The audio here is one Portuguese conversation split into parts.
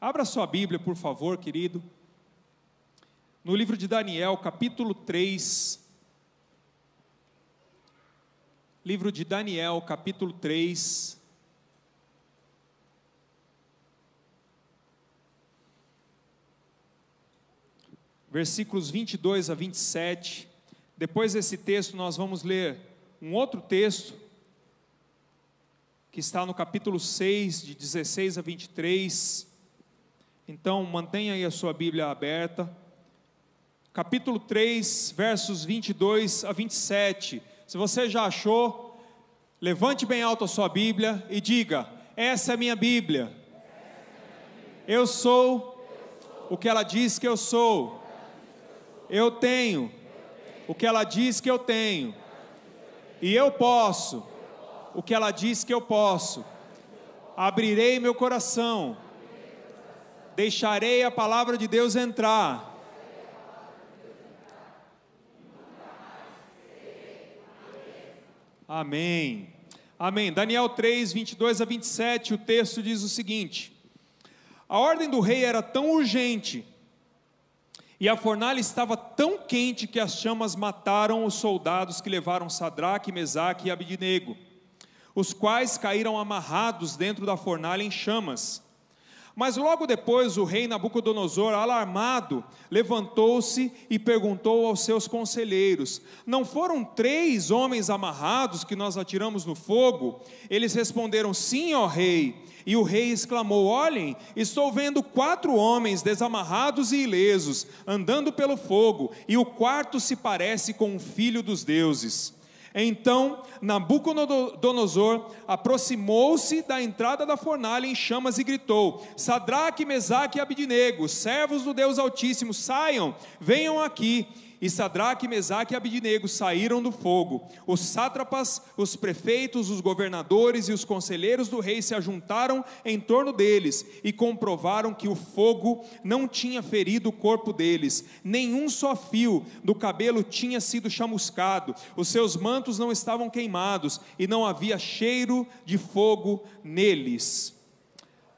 Abra sua Bíblia, por favor, querido. No livro de Daniel, capítulo 3. Livro de Daniel, capítulo 3. Versículos 22 a 27. Depois desse texto, nós vamos ler um outro texto, que está no capítulo 6, de 16 a 23. Então, mantenha aí a sua Bíblia aberta. Capítulo 3, versos 22 a 27. Se você já achou, levante bem alto a sua Bíblia e diga: Essa é a minha Bíblia. Eu sou o que ela diz que eu sou. Eu tenho o que ela diz que eu tenho. E eu posso o que ela diz que eu posso. Abrirei meu coração deixarei a palavra de Deus entrar. Amém. Amém. Daniel 3, 22 a 27, o texto diz o seguinte: A ordem do rei era tão urgente e a fornalha estava tão quente que as chamas mataram os soldados que levaram Sadraque, Mesaque e Abidnego, os quais caíram amarrados dentro da fornalha em chamas. Mas logo depois o rei Nabucodonosor, alarmado, levantou-se e perguntou aos seus conselheiros: Não foram três homens amarrados que nós atiramos no fogo? Eles responderam: Sim, ó rei. E o rei exclamou: Olhem, estou vendo quatro homens desamarrados e ilesos, andando pelo fogo, e o quarto se parece com um filho dos deuses. Então Nabucodonosor aproximou-se da entrada da fornalha em chamas e gritou: Sadraque, Mesaque e Abidnego, servos do Deus Altíssimo, saiam, venham aqui. E Sadraque, Mesaque e Abidnego saíram do fogo. Os sátrapas, os prefeitos, os governadores e os conselheiros do rei se ajuntaram em torno deles e comprovaram que o fogo não tinha ferido o corpo deles, nenhum só fio do cabelo tinha sido chamuscado, os seus mantos não estavam queimados e não havia cheiro de fogo neles.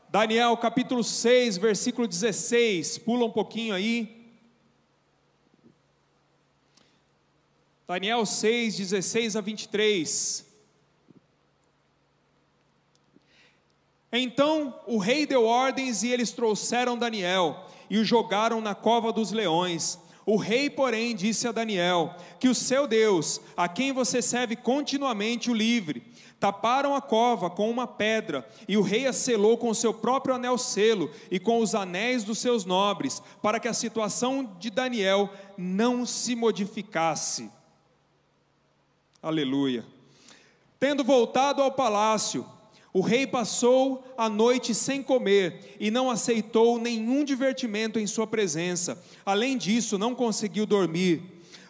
Daniel capítulo 6, versículo 16, pula um pouquinho aí. Daniel 6, 16 a 23. Então o rei deu ordens e eles trouxeram Daniel e o jogaram na cova dos leões. O rei, porém, disse a Daniel: Que o seu Deus, a quem você serve continuamente, o livre. Taparam a cova com uma pedra, e o rei a selou com seu próprio anel selo e com os anéis dos seus nobres, para que a situação de Daniel não se modificasse. Aleluia. Tendo voltado ao palácio, o rei passou a noite sem comer e não aceitou nenhum divertimento em sua presença. Além disso, não conseguiu dormir.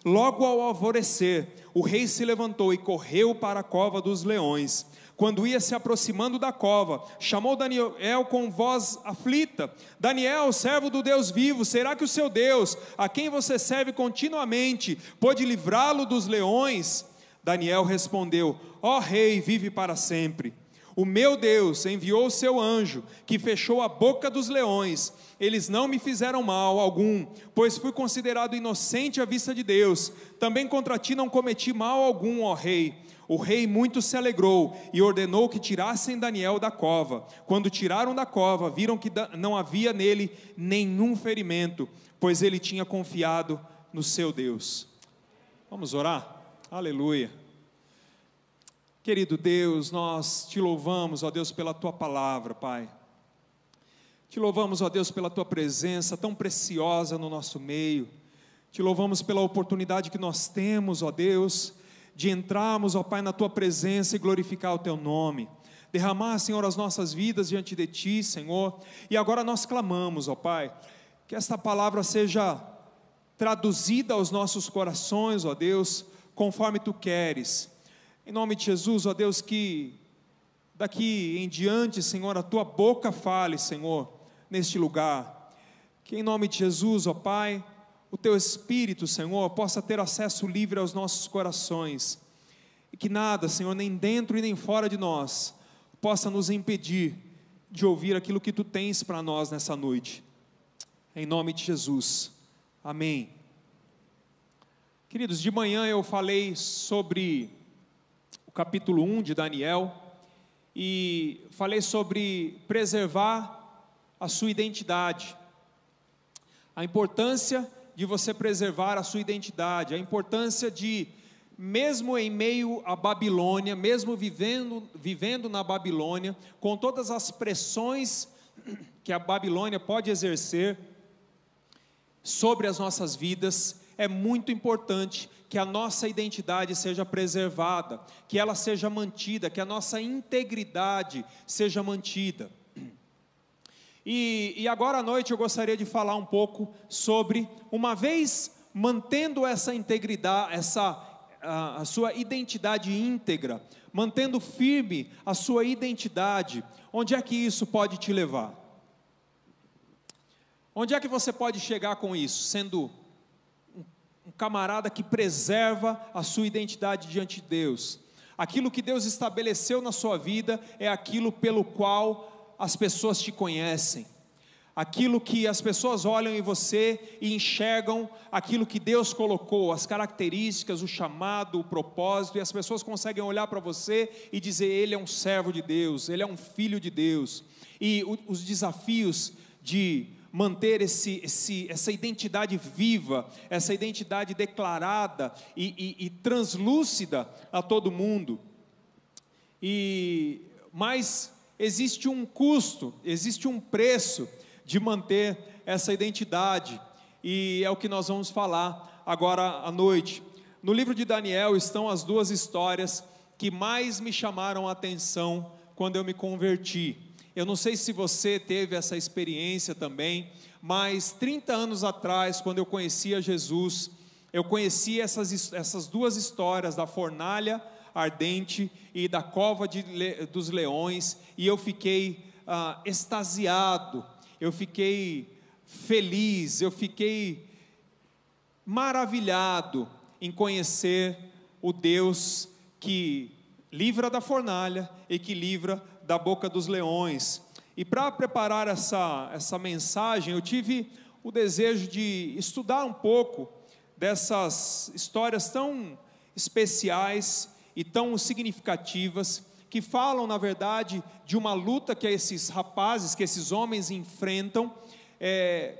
Logo ao alvorecer, o rei se levantou e correu para a cova dos leões. Quando ia se aproximando da cova, chamou Daniel com voz aflita: Daniel, servo do Deus vivo, será que o seu Deus, a quem você serve continuamente, pode livrá-lo dos leões? Daniel respondeu: Ó oh, rei, vive para sempre. O meu Deus enviou o seu anjo, que fechou a boca dos leões. Eles não me fizeram mal algum, pois fui considerado inocente à vista de Deus. Também contra ti não cometi mal algum, ó rei. O rei muito se alegrou e ordenou que tirassem Daniel da cova. Quando tiraram da cova, viram que não havia nele nenhum ferimento, pois ele tinha confiado no seu Deus. Vamos orar? Aleluia. Querido Deus, nós te louvamos, ó Deus, pela tua palavra, Pai. Te louvamos, ó Deus, pela tua presença tão preciosa no nosso meio. Te louvamos pela oportunidade que nós temos, ó Deus, de entrarmos, ó Pai, na tua presença e glorificar o teu nome. Derramar, Senhor, as nossas vidas diante de ti, Senhor. E agora nós clamamos, ó Pai, que esta palavra seja traduzida aos nossos corações, ó Deus conforme tu queres. Em nome de Jesus, ó Deus, que daqui em diante, Senhor, a tua boca fale, Senhor, neste lugar. Que em nome de Jesus, ó Pai, o teu Espírito, Senhor, possa ter acesso livre aos nossos corações. E que nada, Senhor, nem dentro e nem fora de nós, possa nos impedir de ouvir aquilo que tu tens para nós nessa noite. Em nome de Jesus. Amém. Queridos, de manhã eu falei sobre o capítulo 1 de Daniel e falei sobre preservar a sua identidade. A importância de você preservar a sua identidade, a importância de mesmo em meio à Babilônia, mesmo vivendo, vivendo na Babilônia, com todas as pressões que a Babilônia pode exercer sobre as nossas vidas, é muito importante que a nossa identidade seja preservada, que ela seja mantida, que a nossa integridade seja mantida. E, e agora à noite eu gostaria de falar um pouco sobre, uma vez mantendo essa integridade, essa a, a sua identidade íntegra, mantendo firme a sua identidade, onde é que isso pode te levar? Onde é que você pode chegar com isso? Sendo um camarada que preserva a sua identidade diante de Deus. Aquilo que Deus estabeleceu na sua vida é aquilo pelo qual as pessoas te conhecem aquilo que as pessoas olham em você e enxergam aquilo que Deus colocou, as características, o chamado, o propósito, e as pessoas conseguem olhar para você e dizer: Ele é um servo de Deus, ele é um filho de Deus. E os desafios de manter esse, esse, essa identidade viva, essa identidade declarada e, e, e translúcida a todo mundo. E mas existe um custo, existe um preço de manter essa identidade. E é o que nós vamos falar agora à noite. No livro de Daniel estão as duas histórias que mais me chamaram a atenção quando eu me converti. Eu não sei se você teve essa experiência também, mas 30 anos atrás, quando eu conhecia Jesus, eu conheci essas, essas duas histórias da fornalha ardente e da cova de, dos leões, e eu fiquei ah, extasiado eu fiquei feliz, eu fiquei maravilhado em conhecer o Deus que livra da fornalha e que livra da boca dos leões. E para preparar essa, essa mensagem, eu tive o desejo de estudar um pouco dessas histórias tão especiais e tão significativas que falam, na verdade, de uma luta que esses rapazes, que esses homens enfrentam é,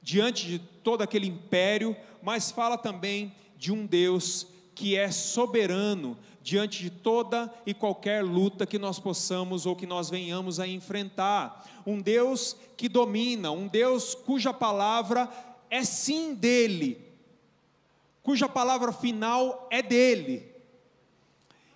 diante de todo aquele império, mas fala também de um Deus que é soberano diante de toda e qualquer luta que nós possamos ou que nós venhamos a enfrentar. Um Deus que domina, um Deus cuja palavra é sim dele, cuja palavra final é dele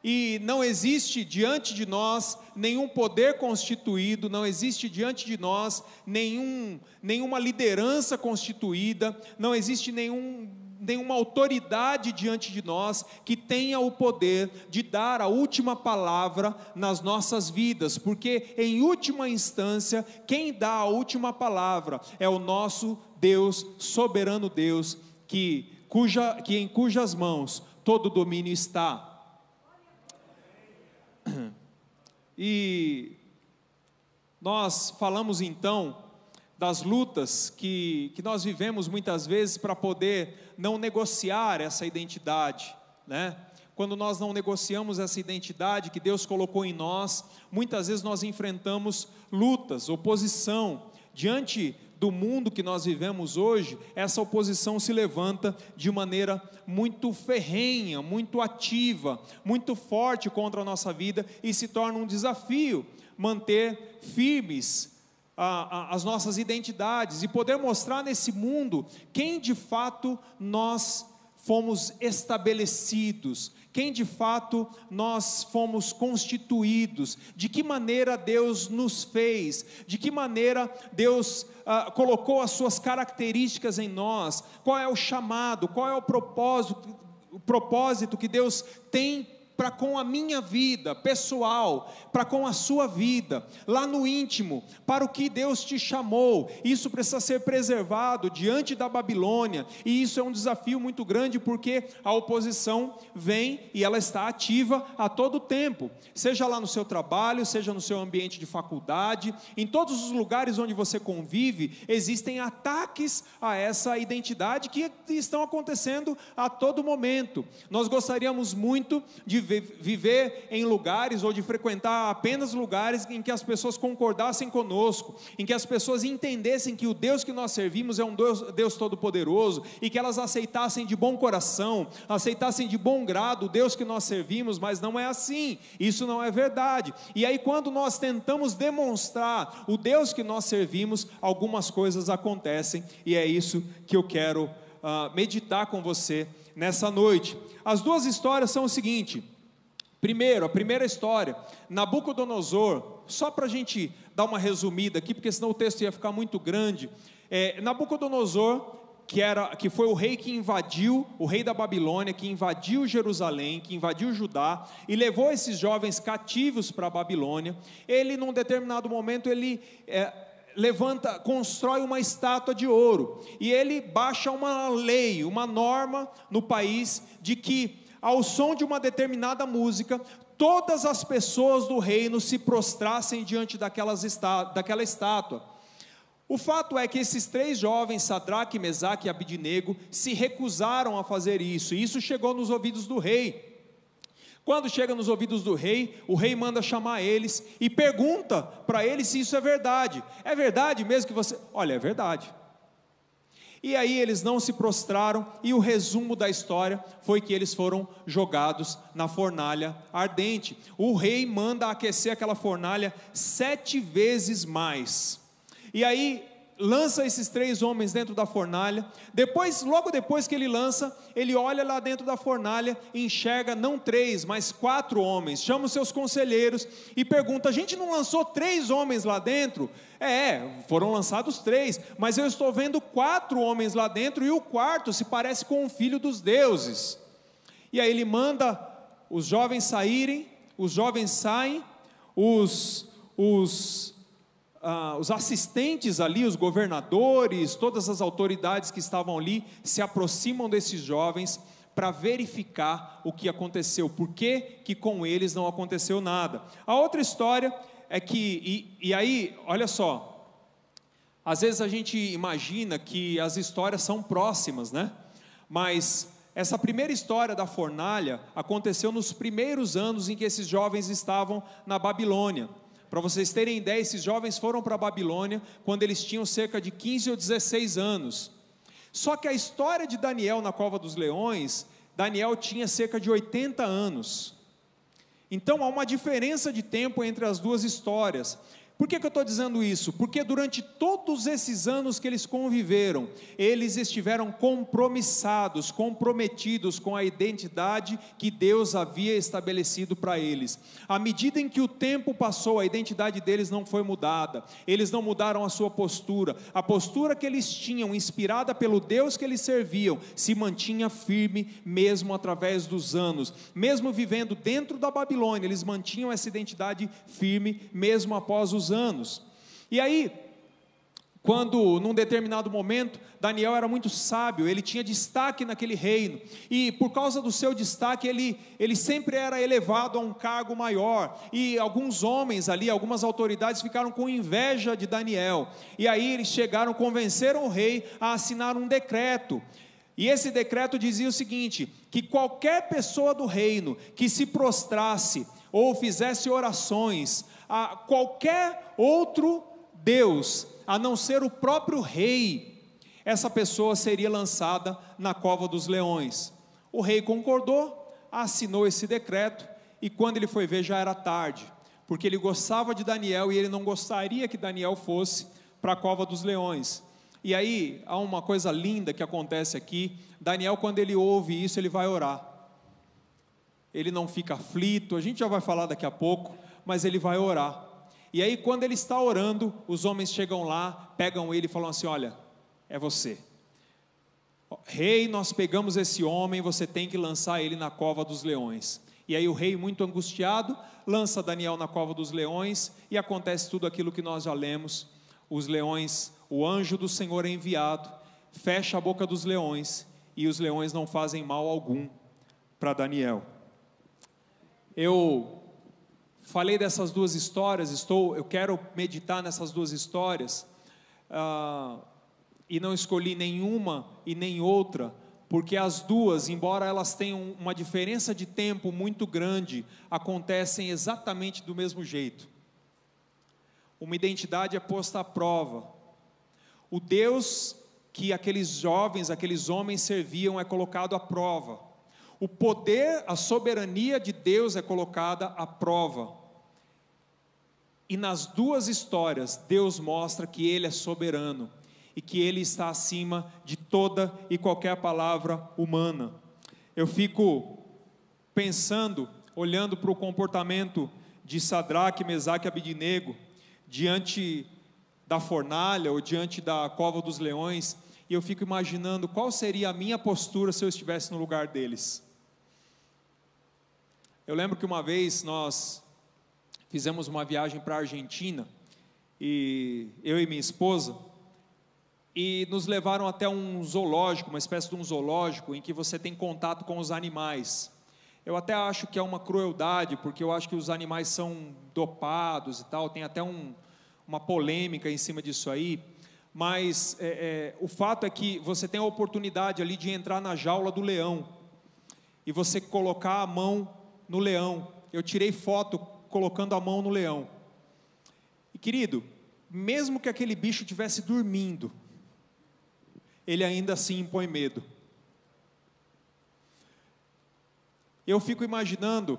e não existe diante de nós nenhum poder constituído, não existe diante de nós nenhum, nenhuma liderança constituída, não existe nenhum, nenhuma autoridade diante de nós que tenha o poder de dar a última palavra nas nossas vidas, porque em última instância, quem dá a última palavra é o nosso Deus, soberano Deus, que, cuja, que em cujas mãos todo domínio está. E nós falamos então das lutas que, que nós vivemos muitas vezes para poder não negociar essa identidade, né? Quando nós não negociamos essa identidade que Deus colocou em nós, muitas vezes nós enfrentamos lutas, oposição diante do mundo que nós vivemos hoje, essa oposição se levanta de maneira muito ferrenha, muito ativa, muito forte contra a nossa vida e se torna um desafio manter firmes a, a, as nossas identidades e poder mostrar nesse mundo quem de fato nós fomos estabelecidos, quem de fato nós fomos constituídos, de que maneira Deus nos fez, de que maneira Deus ah, colocou as suas características em nós, qual é o chamado, qual é o propósito, o propósito que Deus tem para com a minha vida pessoal, para com a sua vida, lá no íntimo, para o que Deus te chamou. Isso precisa ser preservado diante da Babilônia, e isso é um desafio muito grande porque a oposição vem e ela está ativa a todo tempo, seja lá no seu trabalho, seja no seu ambiente de faculdade, em todos os lugares onde você convive, existem ataques a essa identidade que estão acontecendo a todo momento. Nós gostaríamos muito de viver em lugares ou de frequentar apenas lugares em que as pessoas concordassem conosco, em que as pessoas entendessem que o Deus que nós servimos é um Deus, Deus todo-poderoso e que elas aceitassem de bom coração, aceitassem de bom grado o Deus que nós servimos, mas não é assim, isso não é verdade. E aí, quando nós tentamos demonstrar o Deus que nós servimos, algumas coisas acontecem e é isso que eu quero uh, meditar com você nessa noite. As duas histórias são o seguinte. Primeiro, a primeira história, Nabucodonosor, só para a gente dar uma resumida aqui, porque senão o texto ia ficar muito grande. É, Nabucodonosor, que, era, que foi o rei que invadiu, o rei da Babilônia, que invadiu Jerusalém, que invadiu Judá, e levou esses jovens cativos para a Babilônia, ele, num determinado momento, ele é, levanta, constrói uma estátua de ouro, e ele baixa uma lei, uma norma no país, de que ao som de uma determinada música, todas as pessoas do reino se prostrassem diante daquelas daquela estátua. O fato é que esses três jovens, Sadraque, Mesaque e Abidinego, se recusaram a fazer isso, e isso chegou nos ouvidos do rei. Quando chega nos ouvidos do rei, o rei manda chamar eles e pergunta para eles se isso é verdade. É verdade mesmo que você. Olha, é verdade. E aí eles não se prostraram, e o resumo da história foi que eles foram jogados na fornalha ardente. O rei manda aquecer aquela fornalha sete vezes mais. E aí lança esses três homens dentro da fornalha. Depois, logo depois que ele lança, ele olha lá dentro da fornalha e enxerga não três, mas quatro homens. Chama os seus conselheiros e pergunta: a gente não lançou três homens lá dentro? É, foram lançados três, mas eu estou vendo quatro homens lá dentro e o quarto se parece com um filho dos deuses. E aí ele manda os jovens saírem, os jovens saem, os, os ah, os assistentes ali, os governadores, todas as autoridades que estavam ali, se aproximam desses jovens para verificar o que aconteceu, por que, que com eles não aconteceu nada. A outra história é que, e, e aí, olha só, às vezes a gente imagina que as histórias são próximas, né? Mas essa primeira história da fornalha aconteceu nos primeiros anos em que esses jovens estavam na Babilônia. Para vocês terem ideia, esses jovens foram para a Babilônia quando eles tinham cerca de 15 ou 16 anos. Só que a história de Daniel na cova dos leões, Daniel tinha cerca de 80 anos. Então há uma diferença de tempo entre as duas histórias. Por que, que eu estou dizendo isso? Porque durante todos esses anos que eles conviveram, eles estiveram compromissados, comprometidos com a identidade que Deus havia estabelecido para eles. À medida em que o tempo passou, a identidade deles não foi mudada, eles não mudaram a sua postura, a postura que eles tinham, inspirada pelo Deus que eles serviam, se mantinha firme mesmo através dos anos, mesmo vivendo dentro da Babilônia, eles mantinham essa identidade firme mesmo após os anos. E aí, quando num determinado momento Daniel era muito sábio, ele tinha destaque naquele reino, e por causa do seu destaque, ele, ele sempre era elevado a um cargo maior, e alguns homens ali, algumas autoridades ficaram com inveja de Daniel, e aí eles chegaram, convenceram o rei a assinar um decreto. E esse decreto dizia o seguinte: que qualquer pessoa do reino que se prostrasse ou fizesse orações a qualquer outro Deus, a não ser o próprio rei, essa pessoa seria lançada na cova dos leões. O rei concordou, assinou esse decreto, e quando ele foi ver já era tarde, porque ele gostava de Daniel e ele não gostaria que Daniel fosse para a cova dos leões. E aí há uma coisa linda que acontece aqui. Daniel, quando ele ouve isso, ele vai orar. Ele não fica aflito, a gente já vai falar daqui a pouco mas ele vai orar. E aí, quando ele está orando, os homens chegam lá, pegam ele e falam assim: Olha, é você. Rei, nós pegamos esse homem, você tem que lançar ele na cova dos leões. E aí o rei, muito angustiado, lança Daniel na cova dos leões e acontece tudo aquilo que nós já lemos. Os leões, o anjo do Senhor é enviado, fecha a boca dos leões e os leões não fazem mal algum para Daniel. Eu falei dessas duas histórias, estou, eu quero meditar nessas duas histórias ah, e não escolhi nenhuma e nem outra porque as duas, embora elas tenham uma diferença de tempo muito grande, acontecem exatamente do mesmo jeito. Uma identidade é posta à prova. O Deus que aqueles jovens, aqueles homens serviam é colocado à prova. O poder, a soberania de Deus é colocada à prova. E nas duas histórias, Deus mostra que Ele é soberano e que Ele está acima de toda e qualquer palavra humana. Eu fico pensando, olhando para o comportamento de Sadraque, Mesaque e Abidinego diante da fornalha ou diante da cova dos leões, e eu fico imaginando qual seria a minha postura se eu estivesse no lugar deles. Eu lembro que uma vez nós fizemos uma viagem para a Argentina, e eu e minha esposa, e nos levaram até um zoológico, uma espécie de um zoológico, em que você tem contato com os animais. Eu até acho que é uma crueldade, porque eu acho que os animais são dopados e tal, tem até um, uma polêmica em cima disso aí, mas é, é, o fato é que você tem a oportunidade ali de entrar na jaula do leão e você colocar a mão no leão. Eu tirei foto colocando a mão no leão. E querido, mesmo que aquele bicho estivesse dormindo, ele ainda assim impõe medo. Eu fico imaginando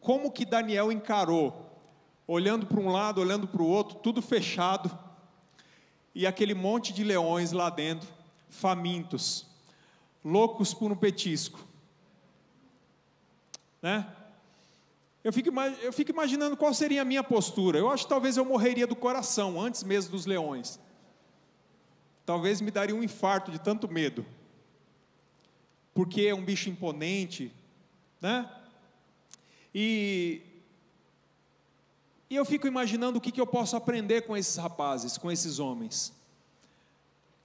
como que Daniel encarou, olhando para um lado, olhando para o outro, tudo fechado, e aquele monte de leões lá dentro, famintos, loucos por um petisco. Né? Eu fico, eu fico imaginando qual seria a minha postura. Eu acho que talvez eu morreria do coração, antes mesmo dos leões talvez me daria um infarto de tanto medo, porque é um bicho imponente, né? E, e eu fico imaginando o que, que eu posso aprender com esses rapazes, com esses homens,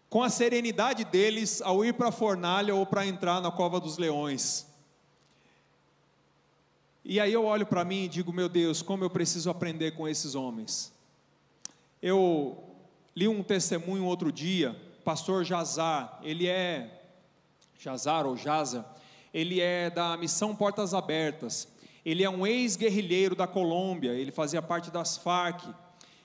com a serenidade deles ao ir para a fornalha ou para entrar na cova dos leões. E aí eu olho para mim e digo, meu Deus, como eu preciso aprender com esses homens. Eu Li um testemunho outro dia, pastor Jazar, ele é Jazar ou Jaza, ele é da missão Portas Abertas. Ele é um ex-guerrilheiro da Colômbia, ele fazia parte das Farc.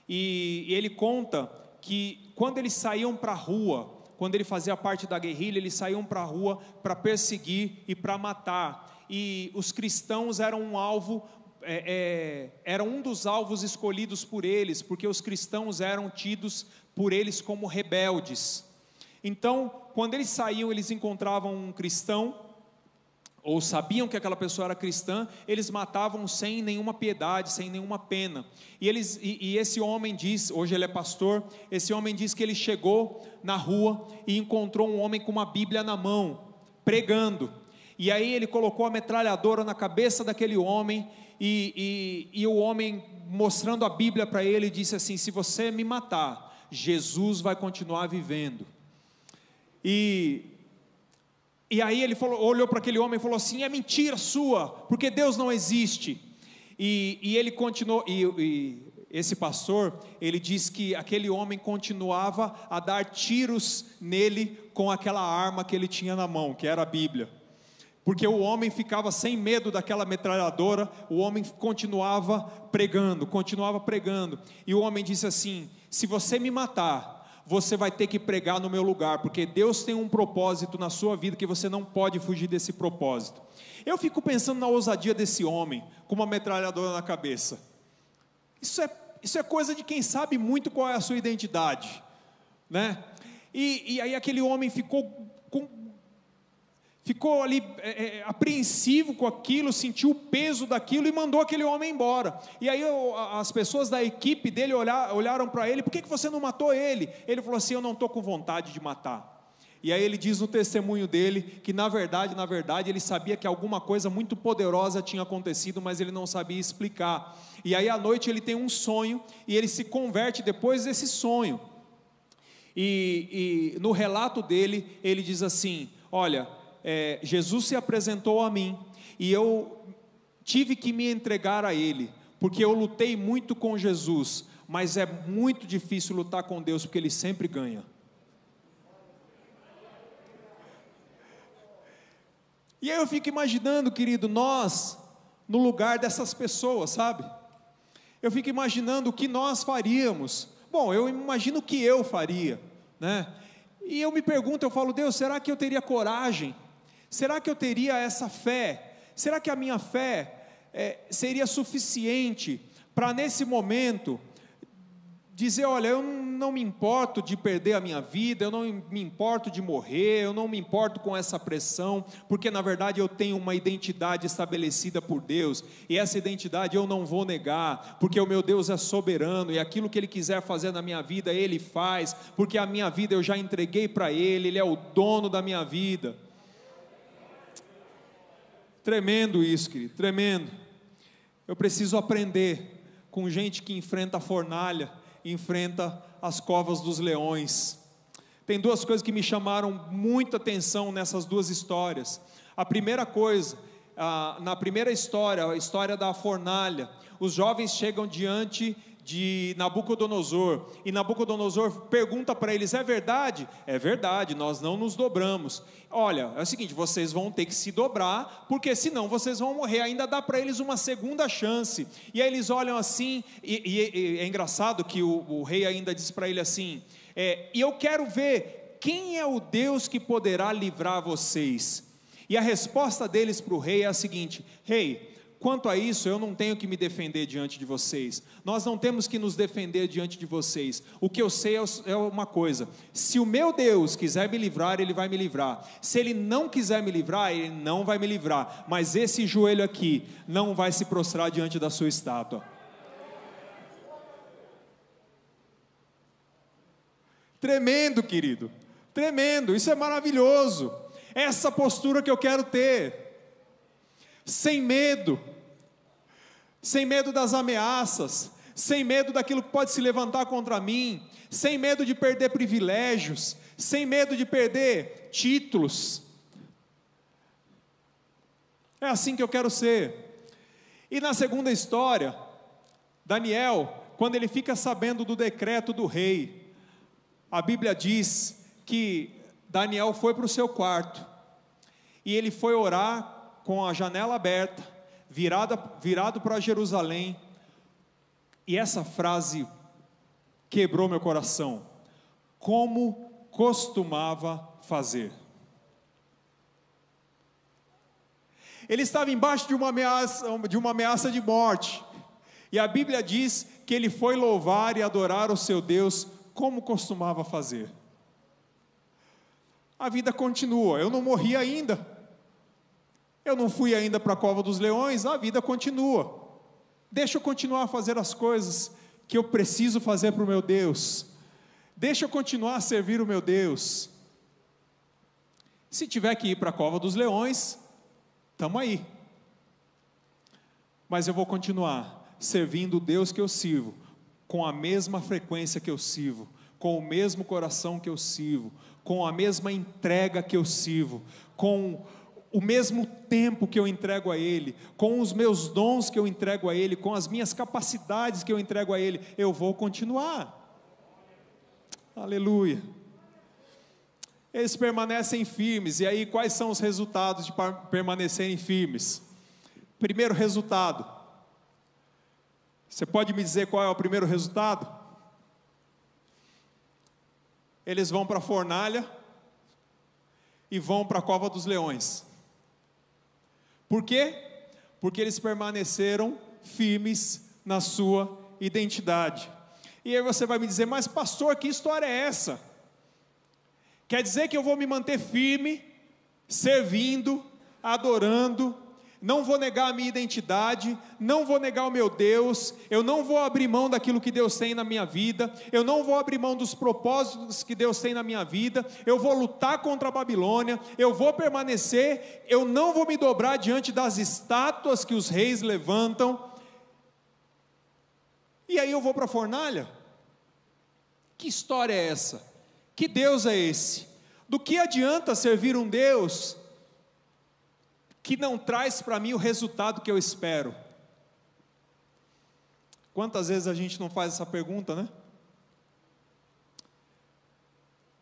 E, e ele conta que quando eles saíam para a rua, quando ele fazia parte da guerrilha, eles saíam para a rua para perseguir e para matar. E os cristãos eram um alvo é, é, um dos alvos escolhidos por eles, porque os cristãos eram tidos por eles como rebeldes. Então, quando eles saíam, eles encontravam um cristão, ou sabiam que aquela pessoa era cristã, eles matavam sem nenhuma piedade, sem nenhuma pena. E, eles, e, e esse homem diz, hoje ele é pastor, esse homem diz que ele chegou na rua e encontrou um homem com uma Bíblia na mão, pregando. E aí ele colocou a metralhadora na cabeça daquele homem e, e, e o homem, mostrando a Bíblia para ele, disse assim: Se você me matar, Jesus vai continuar vivendo. E, e aí ele falou, olhou para aquele homem e falou assim: É mentira sua, porque Deus não existe. E, e ele continuou, e, e esse pastor, ele diz que aquele homem continuava a dar tiros nele com aquela arma que ele tinha na mão, que era a Bíblia porque o homem ficava sem medo daquela metralhadora, o homem continuava pregando, continuava pregando, e o homem disse assim: Se você me matar, você vai ter que pregar no meu lugar, porque Deus tem um propósito na sua vida que você não pode fugir desse propósito. Eu fico pensando na ousadia desse homem, com uma metralhadora na cabeça. Isso é, isso é coisa de quem sabe muito qual é a sua identidade, né? E, e aí aquele homem ficou com ficou ali é, é, apreensivo com aquilo, sentiu o peso daquilo e mandou aquele homem embora. E aí as pessoas da equipe dele olhar, olharam para ele: por que, que você não matou ele? Ele falou assim: eu não estou com vontade de matar. E aí ele diz no testemunho dele que na verdade, na verdade, ele sabia que alguma coisa muito poderosa tinha acontecido, mas ele não sabia explicar. E aí à noite ele tem um sonho e ele se converte depois desse sonho. E, e no relato dele, ele diz assim: Olha, é, Jesus se apresentou a mim e eu tive que me entregar a Ele, porque eu lutei muito com Jesus, mas é muito difícil lutar com Deus, porque Ele sempre ganha. E aí eu fico imaginando, querido, nós, no lugar dessas pessoas, sabe? Eu fico imaginando o que nós faríamos. Bom, eu imagino o que eu faria, né? E eu me pergunto, eu falo, Deus, será que eu teria coragem? Será que eu teria essa fé? Será que a minha fé é, seria suficiente para, nesse momento, dizer: olha, eu não me importo de perder a minha vida, eu não me importo de morrer, eu não me importo com essa pressão, porque na verdade eu tenho uma identidade estabelecida por Deus, e essa identidade eu não vou negar, porque o meu Deus é soberano e aquilo que Ele quiser fazer na minha vida, Ele faz, porque a minha vida eu já entreguei para Ele, Ele é o dono da minha vida. Tremendo isso, querido, tremendo. Eu preciso aprender com gente que enfrenta a fornalha, enfrenta as covas dos leões. Tem duas coisas que me chamaram muita atenção nessas duas histórias. A primeira coisa, na primeira história, a história da fornalha, os jovens chegam diante de Nabucodonosor, e Nabucodonosor pergunta para eles: é verdade? É verdade, nós não nos dobramos. Olha, é o seguinte: vocês vão ter que se dobrar, porque senão vocês vão morrer. Ainda dá para eles uma segunda chance. E aí eles olham assim, e, e, e é engraçado que o, o rei ainda diz para ele assim: é, e eu quero ver quem é o Deus que poderá livrar vocês. E a resposta deles para o rei é a seguinte: Rei, Quanto a isso, eu não tenho que me defender diante de vocês. Nós não temos que nos defender diante de vocês. O que eu sei é, é uma coisa: se o meu Deus quiser me livrar, Ele vai me livrar. Se Ele não quiser me livrar, Ele não vai me livrar. Mas esse joelho aqui não vai se prostrar diante da sua estátua. Tremendo, querido. Tremendo. Isso é maravilhoso. Essa postura que eu quero ter. Sem medo sem medo das ameaças, sem medo daquilo que pode se levantar contra mim, sem medo de perder privilégios, sem medo de perder títulos. É assim que eu quero ser. E na segunda história, Daniel, quando ele fica sabendo do decreto do rei, a Bíblia diz que Daniel foi para o seu quarto e ele foi orar com a janela aberta virada, virado para Jerusalém, e essa frase quebrou meu coração. Como costumava fazer. Ele estava embaixo de uma ameaça, de uma ameaça de morte. E a Bíblia diz que ele foi louvar e adorar o seu Deus como costumava fazer. A vida continua, eu não morri ainda. Eu não fui ainda para a cova dos leões, a vida continua. Deixa eu continuar a fazer as coisas que eu preciso fazer para o meu Deus. Deixa eu continuar a servir o meu Deus. Se tiver que ir para a cova dos leões, estamos aí. Mas eu vou continuar servindo o Deus que eu sirvo, com a mesma frequência que eu sirvo, com o mesmo coração que eu sirvo, com a mesma entrega que eu sirvo, com o mesmo tempo que eu entrego a Ele, com os meus dons que eu entrego a Ele, com as minhas capacidades que eu entrego a Ele, eu vou continuar. Aleluia. Eles permanecem firmes, e aí quais são os resultados de permanecerem firmes? Primeiro resultado. Você pode me dizer qual é o primeiro resultado? Eles vão para a fornalha e vão para a cova dos leões. Por quê? Porque eles permaneceram firmes na sua identidade. E aí você vai me dizer, mas pastor, que história é essa? Quer dizer que eu vou me manter firme, servindo, adorando, não vou negar a minha identidade, não vou negar o meu Deus, eu não vou abrir mão daquilo que Deus tem na minha vida, eu não vou abrir mão dos propósitos que Deus tem na minha vida, eu vou lutar contra a Babilônia, eu vou permanecer, eu não vou me dobrar diante das estátuas que os reis levantam, e aí eu vou para a fornalha? Que história é essa? Que Deus é esse? Do que adianta servir um Deus que não traz para mim o resultado que eu espero? Quantas vezes a gente não faz essa pergunta, né?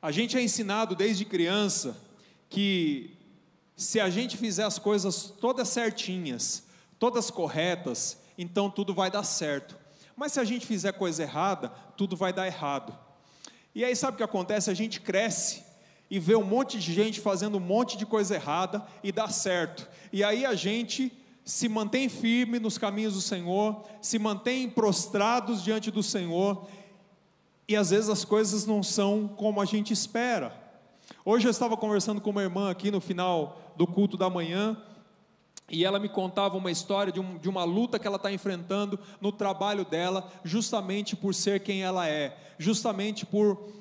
A gente é ensinado desde criança que se a gente fizer as coisas todas certinhas, todas corretas, então tudo vai dar certo. Mas se a gente fizer coisa errada, tudo vai dar errado. E aí sabe o que acontece? A gente cresce e vê um monte de gente fazendo um monte de coisa errada e dá certo. E aí a gente se mantém firme nos caminhos do Senhor, se mantém prostrados diante do Senhor, e às vezes as coisas não são como a gente espera. Hoje eu estava conversando com uma irmã aqui no final do culto da manhã, e ela me contava uma história de, um, de uma luta que ela está enfrentando no trabalho dela, justamente por ser quem ela é, justamente por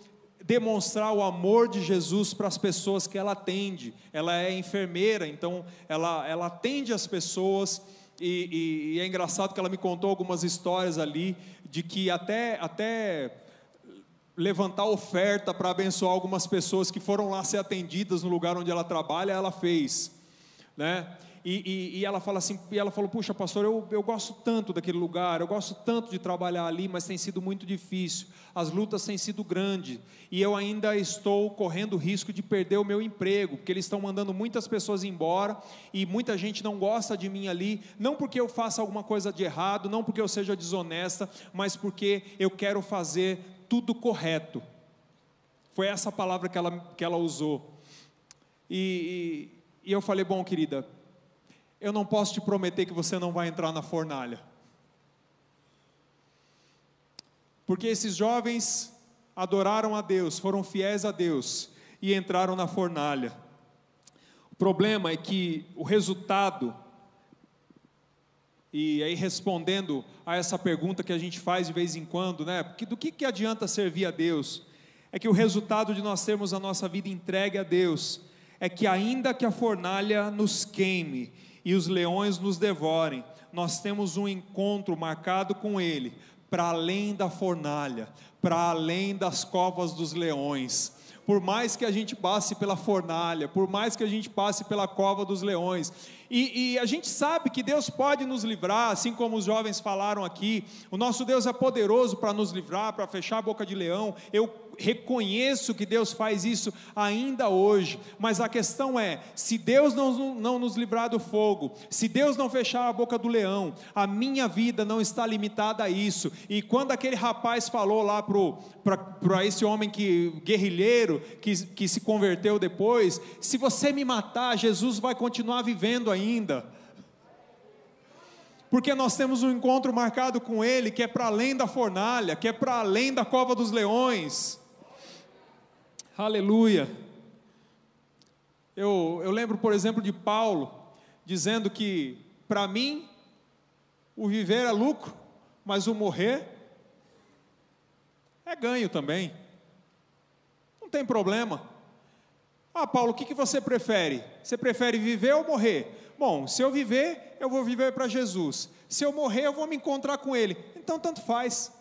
demonstrar o amor de Jesus para as pessoas que ela atende. Ela é enfermeira, então ela, ela atende as pessoas. E, e, e, é engraçado que ela me contou algumas histórias ali de que até, até levantar oferta para abençoar algumas pessoas que foram lá ser atendidas no lugar onde ela trabalha, ela fez, né? E, e, e, ela fala assim, e ela falou, puxa pastor, eu, eu gosto tanto daquele lugar, eu gosto tanto de trabalhar ali, mas tem sido muito difícil, as lutas têm sido grandes, e eu ainda estou correndo risco de perder o meu emprego, porque eles estão mandando muitas pessoas embora, e muita gente não gosta de mim ali, não porque eu faça alguma coisa de errado, não porque eu seja desonesta, mas porque eu quero fazer tudo correto. Foi essa palavra que ela, que ela usou. E, e, e eu falei, bom, querida, eu não posso te prometer que você não vai entrar na fornalha. Porque esses jovens adoraram a Deus, foram fiéis a Deus e entraram na fornalha. O problema é que o resultado, e aí respondendo a essa pergunta que a gente faz de vez em quando, né? Porque do que, que adianta servir a Deus? É que o resultado de nós termos a nossa vida entregue a Deus é que ainda que a fornalha nos queime e os leões nos devorem, nós temos um encontro marcado com Ele, para além da fornalha, para além das covas dos leões. Por mais que a gente passe pela fornalha, por mais que a gente passe pela cova dos leões, e, e, a gente sabe que Deus pode nos livrar, assim como os jovens falaram aqui. O nosso Deus é poderoso para nos livrar, para fechar a boca de leão. Eu reconheço que Deus faz isso ainda hoje, mas a questão é: se Deus não, não nos livrar do fogo, se Deus não fechar a boca do leão, a minha vida não está limitada a isso. E quando aquele rapaz falou lá para esse homem que guerrilheiro que, que se converteu depois: se você me matar, Jesus vai continuar vivendo ainda ainda. Porque nós temos um encontro marcado com Ele que é para além da fornalha, que é para além da cova dos leões. Aleluia. Eu, eu lembro, por exemplo, de Paulo dizendo que para mim o viver é lucro, mas o morrer é ganho também. Não tem problema. Ah, Paulo, o que, que você prefere? Você prefere viver ou morrer? Bom, se eu viver, eu vou viver para Jesus. Se eu morrer, eu vou me encontrar com Ele. Então, tanto faz.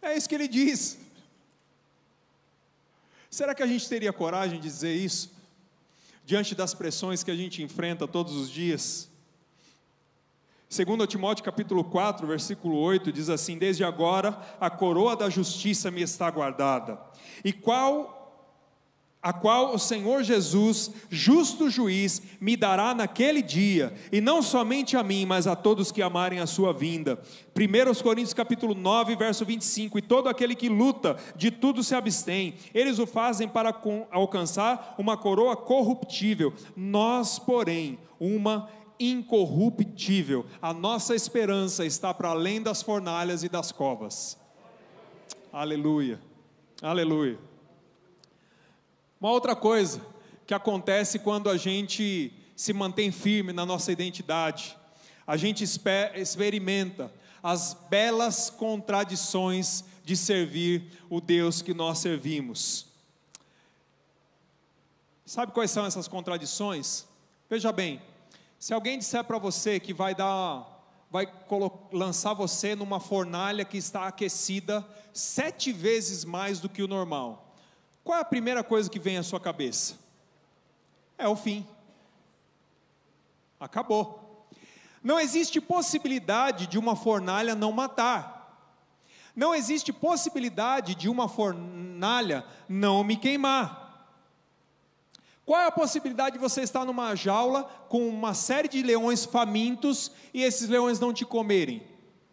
É isso que ele diz. Será que a gente teria coragem de dizer isso? Diante das pressões que a gente enfrenta todos os dias? Segundo Timóteo capítulo 4, versículo 8, diz assim: Desde agora a coroa da justiça me está guardada. E qual a qual o Senhor Jesus, justo juiz, me dará naquele dia, e não somente a mim, mas a todos que amarem a sua vinda. 1 Coríntios capítulo 9, verso 25, e todo aquele que luta, de tudo se abstém, eles o fazem para alcançar uma coroa corruptível, nós, porém, uma incorruptível. A nossa esperança está para além das fornalhas e das covas. Aleluia, aleluia. Uma outra coisa que acontece quando a gente se mantém firme na nossa identidade, a gente experimenta as belas contradições de servir o Deus que nós servimos. Sabe quais são essas contradições? Veja bem, se alguém disser para você que vai dar, vai lançar você numa fornalha que está aquecida sete vezes mais do que o normal, qual é a primeira coisa que vem à sua cabeça? É o fim. Acabou. Não existe possibilidade de uma fornalha não matar. Não existe possibilidade de uma fornalha não me queimar. Qual é a possibilidade de você estar numa jaula com uma série de leões famintos e esses leões não te comerem?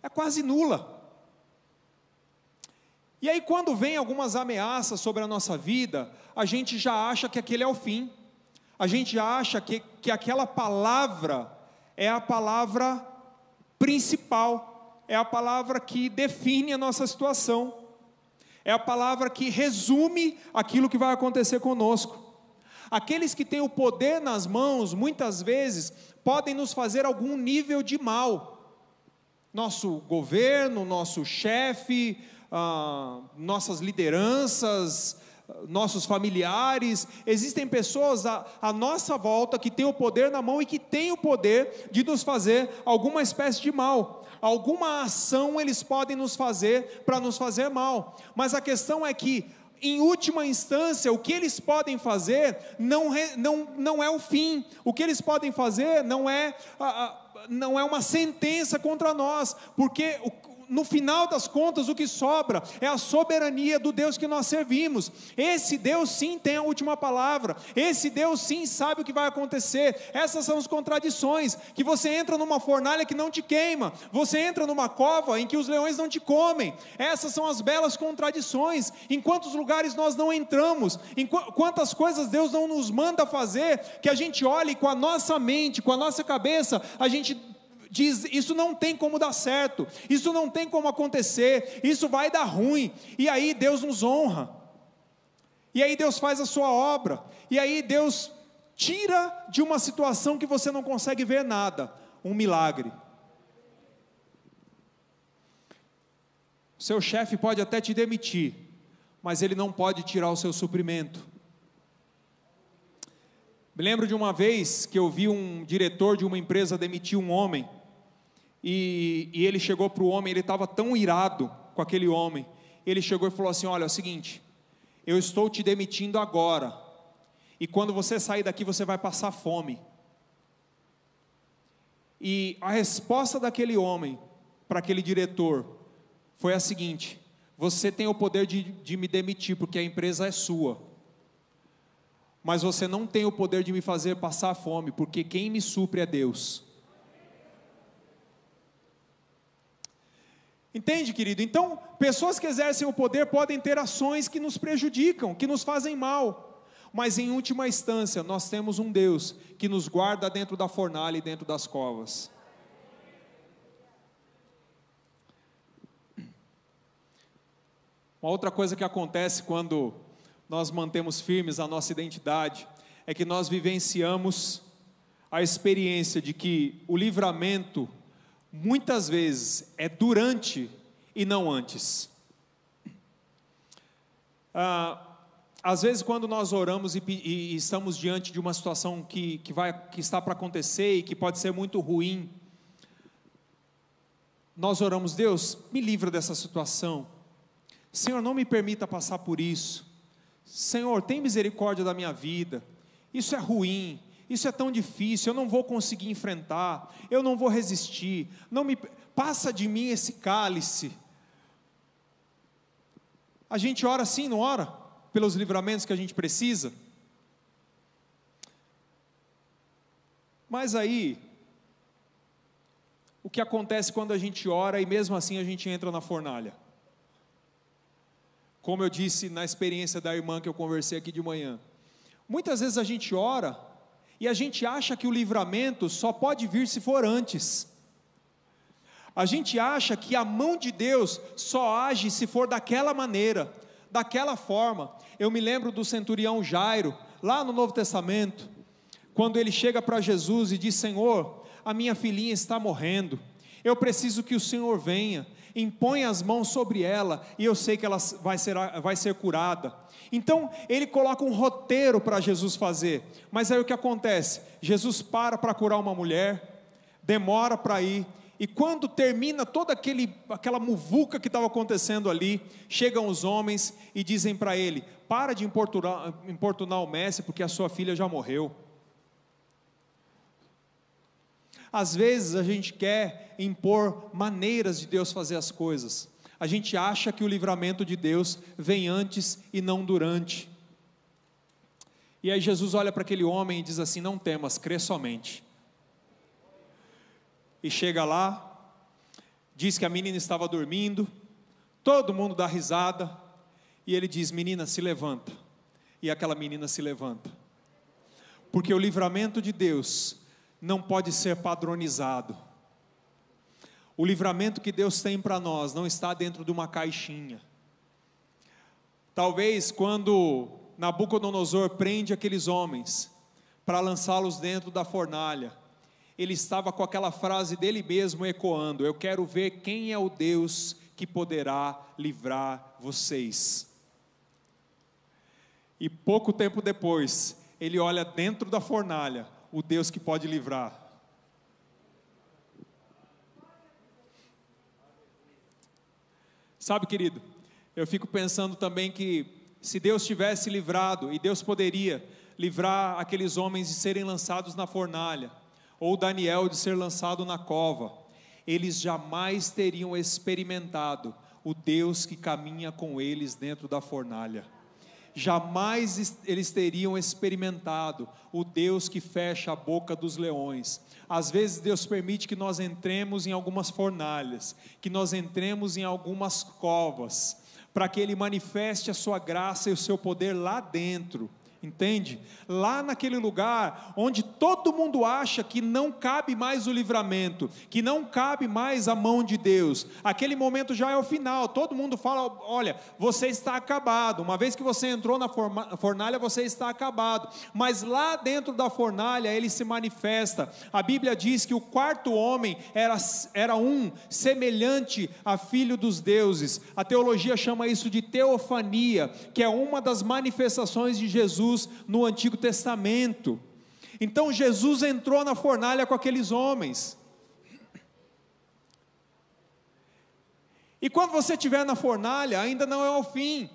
É quase nula. E aí, quando vem algumas ameaças sobre a nossa vida, a gente já acha que aquele é o fim, a gente acha que, que aquela palavra é a palavra principal, é a palavra que define a nossa situação, é a palavra que resume aquilo que vai acontecer conosco. Aqueles que têm o poder nas mãos, muitas vezes, podem nos fazer algum nível de mal. Nosso governo, nosso chefe, ah, nossas lideranças, nossos familiares, existem pessoas à, à, nossa volta que têm o poder na mão e que têm o poder de nos fazer alguma espécie de mal. Alguma ação eles podem nos fazer para nos fazer mal. Mas a questão é que em última instância, o que eles podem fazer não, não, não é o fim, o que eles podem fazer não é, não é uma sentença contra nós, porque no final das contas, o que sobra é a soberania do Deus que nós servimos. Esse Deus sim tem a última palavra. Esse Deus sim sabe o que vai acontecer. Essas são as contradições. Que você entra numa fornalha que não te queima, você entra numa cova em que os leões não te comem. Essas são as belas contradições. Em quantos lugares nós não entramos? Em quantas coisas Deus não nos manda fazer que a gente olhe com a nossa mente, com a nossa cabeça, a gente diz: Isso não tem como dar certo, isso não tem como acontecer, isso vai dar ruim. E aí Deus nos honra, e aí Deus faz a sua obra, e aí Deus tira de uma situação que você não consegue ver nada um milagre. Seu chefe pode até te demitir, mas ele não pode tirar o seu suprimento. Me lembro de uma vez que eu vi um diretor de uma empresa demitir um homem, e, e ele chegou para o homem, ele estava tão irado com aquele homem. Ele chegou e falou assim: Olha, é o seguinte, eu estou te demitindo agora, e quando você sair daqui você vai passar fome. E a resposta daquele homem para aquele diretor foi a seguinte: Você tem o poder de, de me demitir, porque a empresa é sua. Mas você não tem o poder de me fazer passar fome, porque quem me supre é Deus. Entende, querido? Então, pessoas que exercem o poder podem ter ações que nos prejudicam, que nos fazem mal. Mas em última instância, nós temos um Deus que nos guarda dentro da fornalha e dentro das covas. Uma outra coisa que acontece quando nós mantemos firmes a nossa identidade é que nós vivenciamos a experiência de que o livramento muitas vezes é durante e não antes. Ah, às vezes, quando nós oramos e, e, estamos diante de uma situação que, que, vai, que está para acontecer e que pode ser muito ruim, nós oramos, Deus, me livra dessa situação. Senhor, não me permita passar por isso. Senhor, tem misericórdia da minha vida. Isso é ruim. Isso é tão difícil, eu não vou conseguir enfrentar, eu não vou resistir. Não me passa de mim esse cálice. A gente ora sim, não ora? Pelos livramentos que a gente precisa. Mas aí, o que acontece quando a gente ora e mesmo assim a gente entra na fornalha? Como eu disse na experiência da irmã que eu conversei aqui de manhã. Muitas vezes a gente ora e a gente acha que o livramento só pode vir se for antes. A gente acha que a mão de Deus só age se for daquela maneira, daquela forma. Eu me lembro do centurião Jairo, lá no Novo Testamento, quando ele chega para Jesus e diz: Senhor, a minha filhinha está morrendo, eu preciso que o Senhor venha, impõe as mãos sobre ela e eu sei que ela vai ser, vai ser curada. Então ele coloca um roteiro para Jesus fazer, mas aí o que acontece? Jesus para para curar uma mulher, demora para ir, e quando termina toda aquele, aquela muvuca que estava acontecendo ali, chegam os homens e dizem para ele: Para de importunar, importunar o mestre, porque a sua filha já morreu. Às vezes a gente quer impor maneiras de Deus fazer as coisas. A gente acha que o livramento de Deus vem antes e não durante. E aí Jesus olha para aquele homem e diz assim: Não temas, crê somente e chega lá, diz que a menina estava dormindo, todo mundo dá risada, e ele diz: Menina, se levanta. E aquela menina se levanta. Porque o livramento de Deus não pode ser padronizado. O livramento que Deus tem para nós não está dentro de uma caixinha. Talvez quando Nabucodonosor prende aqueles homens para lançá-los dentro da fornalha, ele estava com aquela frase dele mesmo ecoando: Eu quero ver quem é o Deus que poderá livrar vocês. E pouco tempo depois, ele olha dentro da fornalha, o Deus que pode livrar. Sabe, querido, eu fico pensando também que se Deus tivesse livrado, e Deus poderia livrar aqueles homens de serem lançados na fornalha, ou Daniel de ser lançado na cova, eles jamais teriam experimentado o Deus que caminha com eles dentro da fornalha. Jamais eles teriam experimentado o Deus que fecha a boca dos leões. Às vezes Deus permite que nós entremos em algumas fornalhas, que nós entremos em algumas covas, para que Ele manifeste a sua graça e o seu poder lá dentro Entende? Lá naquele lugar onde todo mundo acha que não cabe mais o livramento, que não cabe mais a mão de Deus, aquele momento já é o final. Todo mundo fala: olha, você está acabado. Uma vez que você entrou na fornalha, você está acabado. Mas lá dentro da fornalha ele se manifesta. A Bíblia diz que o quarto homem era, era um semelhante a filho dos deuses. A teologia chama isso de teofania, que é uma das manifestações de Jesus Jesus no Antigo Testamento. Então Jesus entrou na fornalha com aqueles homens. E quando você estiver na fornalha, ainda não é o fim.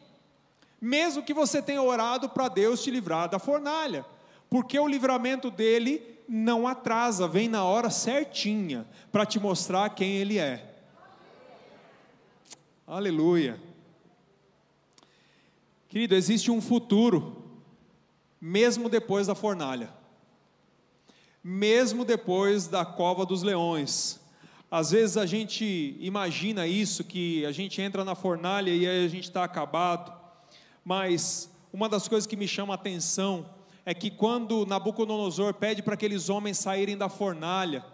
Mesmo que você tenha orado para Deus te livrar da fornalha, porque o livramento dele não atrasa, vem na hora certinha para te mostrar quem ele é. Aleluia. Querido, existe um futuro mesmo depois da fornalha, mesmo depois da cova dos leões. Às vezes a gente imagina isso, que a gente entra na fornalha e aí a gente está acabado, mas uma das coisas que me chama a atenção é que quando Nabucodonosor pede para aqueles homens saírem da fornalha,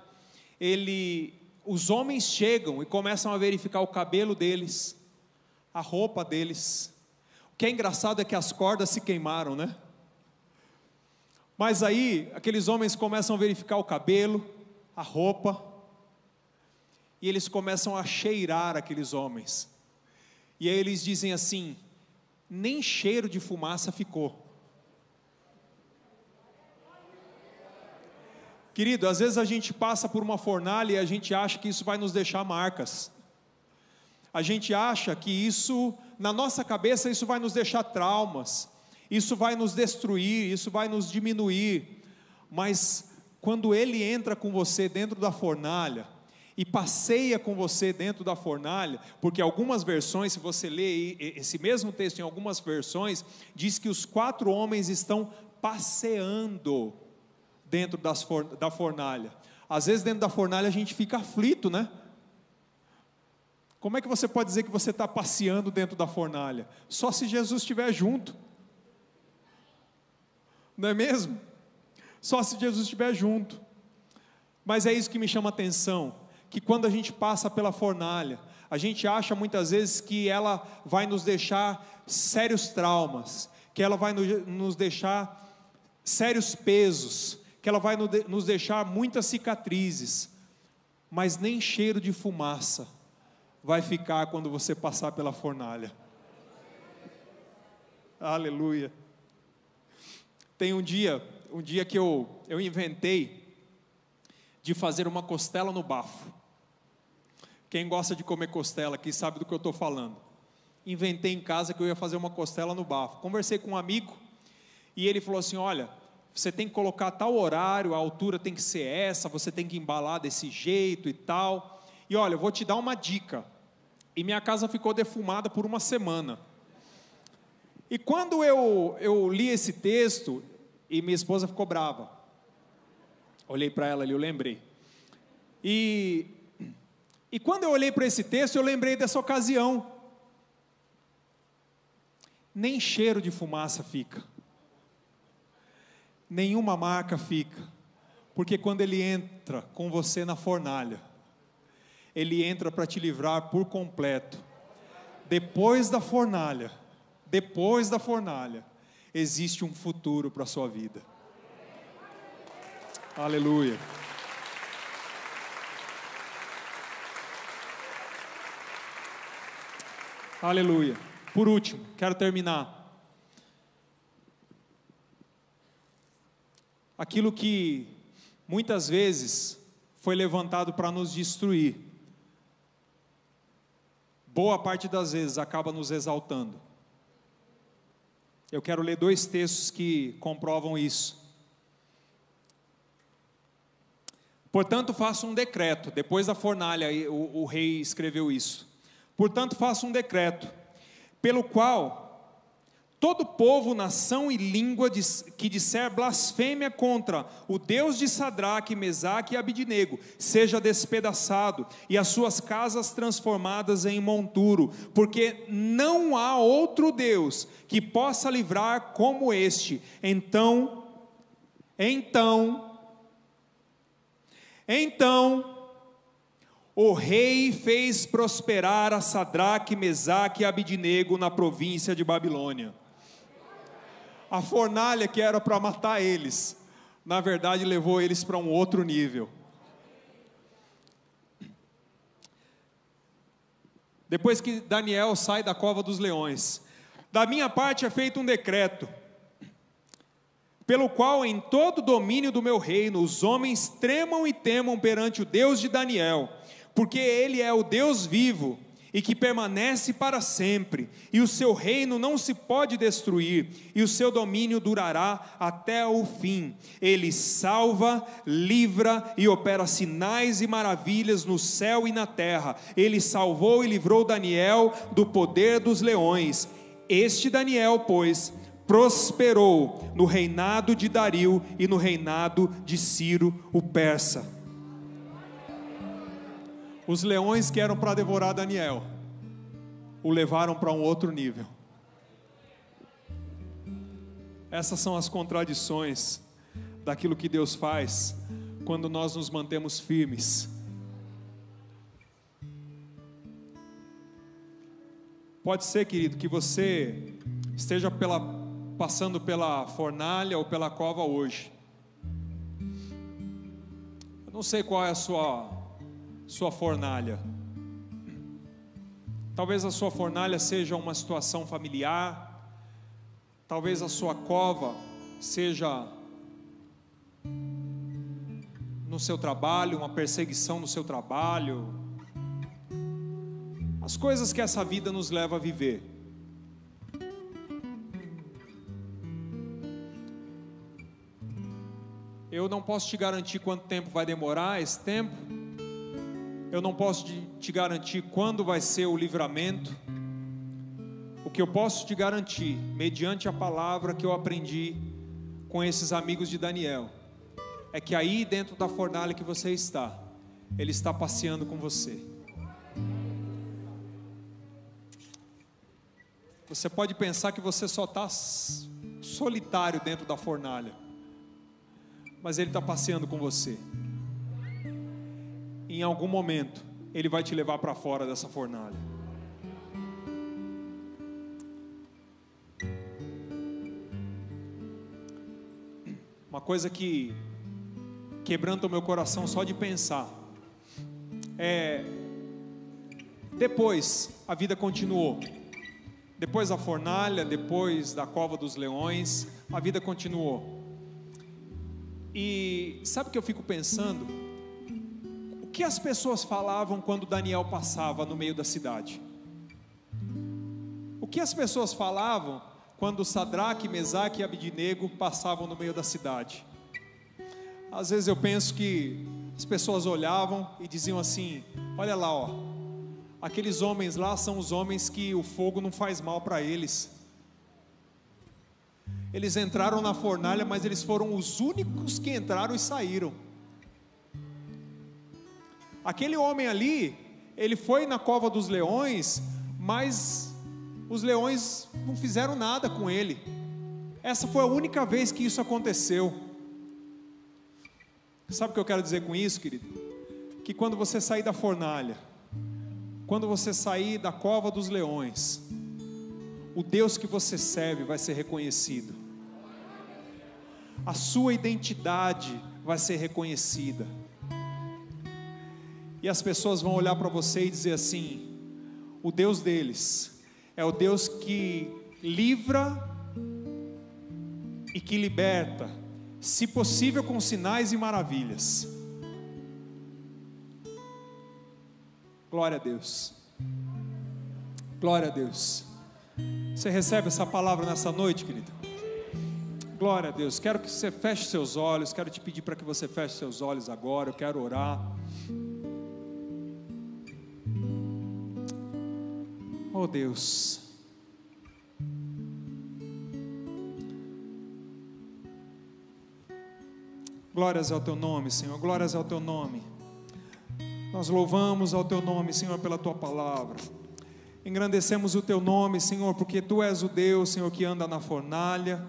ele, os homens chegam e começam a verificar o cabelo deles, a roupa deles. O que é engraçado é que as cordas se queimaram, né? Mas aí, aqueles homens começam a verificar o cabelo, a roupa, e eles começam a cheirar aqueles homens. E aí eles dizem assim: nem cheiro de fumaça ficou. Querido, às vezes a gente passa por uma fornalha e a gente acha que isso vai nos deixar marcas. A gente acha que isso, na nossa cabeça, isso vai nos deixar traumas isso vai nos destruir, isso vai nos diminuir, mas quando ele entra com você dentro da fornalha, e passeia com você dentro da fornalha, porque algumas versões, se você lê esse mesmo texto em algumas versões, diz que os quatro homens estão passeando dentro das for, da fornalha. Às vezes, dentro da fornalha, a gente fica aflito, né? Como é que você pode dizer que você está passeando dentro da fornalha? Só se Jesus estiver junto não é mesmo? Só se Jesus estiver junto. Mas é isso que me chama a atenção, que quando a gente passa pela fornalha, a gente acha muitas vezes que ela vai nos deixar sérios traumas, que ela vai nos deixar sérios pesos, que ela vai nos deixar muitas cicatrizes, mas nem cheiro de fumaça vai ficar quando você passar pela fornalha. Aleluia. Tem um dia, um dia que eu, eu inventei de fazer uma costela no bafo. Quem gosta de comer costela aqui sabe do que eu estou falando. Inventei em casa que eu ia fazer uma costela no bafo. Conversei com um amigo e ele falou assim: Olha, você tem que colocar tal horário, a altura tem que ser essa, você tem que embalar desse jeito e tal. E olha, eu vou te dar uma dica. E minha casa ficou defumada por uma semana. E quando eu, eu li esse texto, e minha esposa ficou brava. Olhei para ela ali, eu lembrei. E, e quando eu olhei para esse texto, eu lembrei dessa ocasião. Nem cheiro de fumaça fica, nenhuma marca fica, porque quando ele entra com você na fornalha, ele entra para te livrar por completo. Depois da fornalha, depois da fornalha, existe um futuro para a sua vida. Aleluia. Aleluia. Por último, quero terminar. Aquilo que muitas vezes foi levantado para nos destruir, boa parte das vezes acaba nos exaltando. Eu quero ler dois textos que comprovam isso. Portanto, faça um decreto. Depois da fornalha, o, o rei escreveu isso. Portanto, faça um decreto, pelo qual Todo povo, nação e língua que disser blasfêmia contra o Deus de Sadraque, Mesaque e Abidinego, seja despedaçado e as suas casas transformadas em monturo, porque não há outro Deus que possa livrar como este. Então, então, então, o rei fez prosperar a Sadraque, Mesaque e Abidinego na província de Babilônia a fornalha que era para matar eles, na verdade levou eles para um outro nível. Depois que Daniel sai da cova dos leões, da minha parte é feito um decreto, pelo qual em todo o domínio do meu reino os homens tremam e temam perante o Deus de Daniel, porque ele é o Deus vivo e que permanece para sempre, e o seu reino não se pode destruir, e o seu domínio durará até o fim. Ele salva, livra e opera sinais e maravilhas no céu e na terra. Ele salvou e livrou Daniel do poder dos leões. Este Daniel, pois, prosperou no reinado de Dario e no reinado de Ciro o persa. Os leões que eram para devorar Daniel o levaram para um outro nível. Essas são as contradições daquilo que Deus faz quando nós nos mantemos firmes. Pode ser, querido, que você esteja pela, passando pela fornalha ou pela cova hoje. Eu não sei qual é a sua sua fornalha. Talvez a sua fornalha seja uma situação familiar, talvez a sua cova seja no seu trabalho, uma perseguição no seu trabalho, as coisas que essa vida nos leva a viver. Eu não posso te garantir quanto tempo vai demorar esse tempo, eu não posso te garantir quando vai ser o livramento. O que eu posso te garantir, mediante a palavra que eu aprendi com esses amigos de Daniel, é que aí dentro da fornalha que você está, Ele está passeando com você. Você pode pensar que você só está solitário dentro da fornalha, mas Ele está passeando com você em algum momento, Ele vai te levar para fora dessa fornalha. Uma coisa que quebranta o meu coração só de pensar. É, depois, a vida continuou. Depois da fornalha, depois da cova dos leões, a vida continuou. E sabe o que eu fico pensando? Que as pessoas falavam quando Daniel passava no meio da cidade? O que as pessoas falavam quando Sadraque, Mesaque e Abidnego passavam no meio da cidade? Às vezes eu penso que as pessoas olhavam e diziam assim: Olha lá, ó, aqueles homens lá são os homens que o fogo não faz mal para eles. Eles entraram na fornalha, mas eles foram os únicos que entraram e saíram. Aquele homem ali, ele foi na cova dos leões, mas os leões não fizeram nada com ele. Essa foi a única vez que isso aconteceu. Sabe o que eu quero dizer com isso, querido? Que quando você sair da fornalha, quando você sair da cova dos leões, o Deus que você serve vai ser reconhecido, a sua identidade vai ser reconhecida, e as pessoas vão olhar para você e dizer assim: o Deus deles é o Deus que livra e que liberta, se possível com sinais e maravilhas. Glória a Deus. Glória a Deus. Você recebe essa palavra nessa noite, querido? Glória a Deus. Quero que você feche seus olhos. Quero te pedir para que você feche seus olhos agora. Eu quero orar. Oh Deus. Glórias ao teu nome, Senhor. Glórias ao teu nome. Nós louvamos ao teu nome, Senhor, pela tua palavra. Engrandecemos o teu nome, Senhor, porque tu és o Deus, Senhor, que anda na fornalha.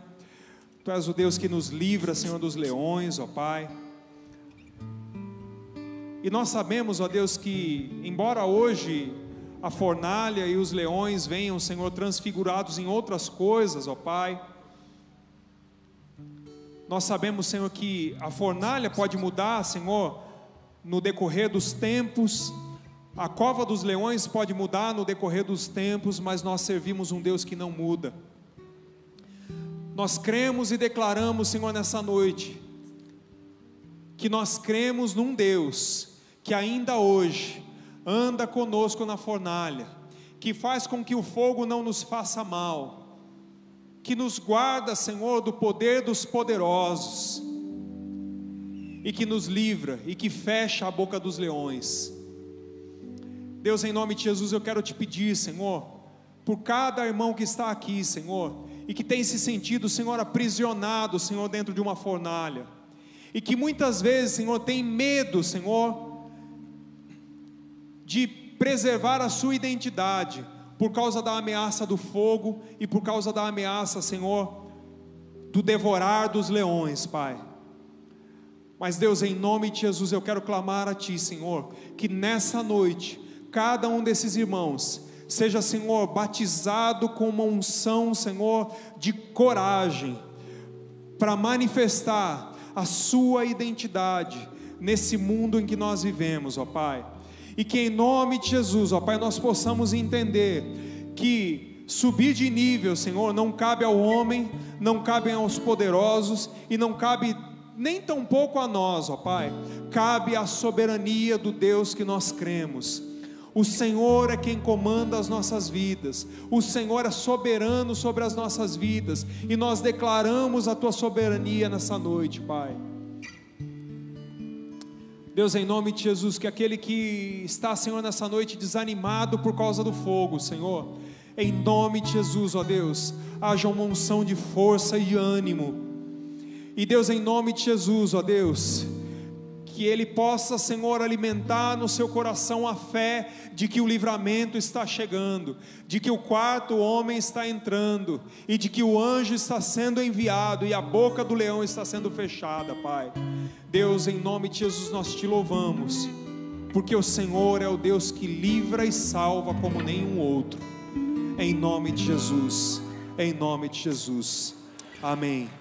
Tu és o Deus que nos livra, Senhor, dos leões, ó Pai. E nós sabemos, ó Deus, que embora hoje a fornalha e os leões venham, Senhor, transfigurados em outras coisas, ó Pai, nós sabemos, Senhor, que a fornalha pode mudar, Senhor, no decorrer dos tempos, a cova dos leões pode mudar no decorrer dos tempos, mas nós servimos um Deus que não muda. Nós cremos e declaramos, Senhor, nessa noite, que nós cremos num Deus que ainda hoje anda conosco na fornalha, que faz com que o fogo não nos faça mal, que nos guarda, Senhor, do poder dos poderosos, e que nos livra e que fecha a boca dos leões. Deus, em nome de Jesus, eu quero te pedir, Senhor, por cada irmão que está aqui, Senhor, e que tem se sentido, Senhor, aprisionado, Senhor, dentro de uma fornalha, e que muitas vezes, Senhor, tem medo, Senhor, de preservar a sua identidade, por causa da ameaça do fogo e por causa da ameaça, Senhor, do devorar dos leões, Pai. Mas Deus, em nome de Jesus, eu quero clamar a Ti, Senhor, que nessa noite, cada um desses irmãos, seja, Senhor, batizado com uma unção, Senhor, de coragem, para manifestar a Sua identidade nesse mundo em que nós vivemos, ó Pai e que em nome de Jesus, ó Pai, nós possamos entender que subir de nível, Senhor, não cabe ao homem, não cabe aos poderosos e não cabe nem tampouco a nós, ó Pai, cabe à soberania do Deus que nós cremos. O Senhor é quem comanda as nossas vidas, o Senhor é soberano sobre as nossas vidas, e nós declaramos a tua soberania nessa noite, Pai. Deus, em nome de Jesus, que aquele que está, Senhor, nessa noite desanimado por causa do fogo, Senhor, em nome de Jesus, ó Deus, haja uma unção de força e de ânimo. E Deus, em nome de Jesus, ó Deus, que ele possa, Senhor, alimentar no seu coração a fé de que o livramento está chegando, de que o quarto homem está entrando e de que o anjo está sendo enviado e a boca do leão está sendo fechada, Pai. Deus, em nome de Jesus, nós te louvamos, porque o Senhor é o Deus que livra e salva como nenhum outro. Em nome de Jesus, em nome de Jesus. Amém.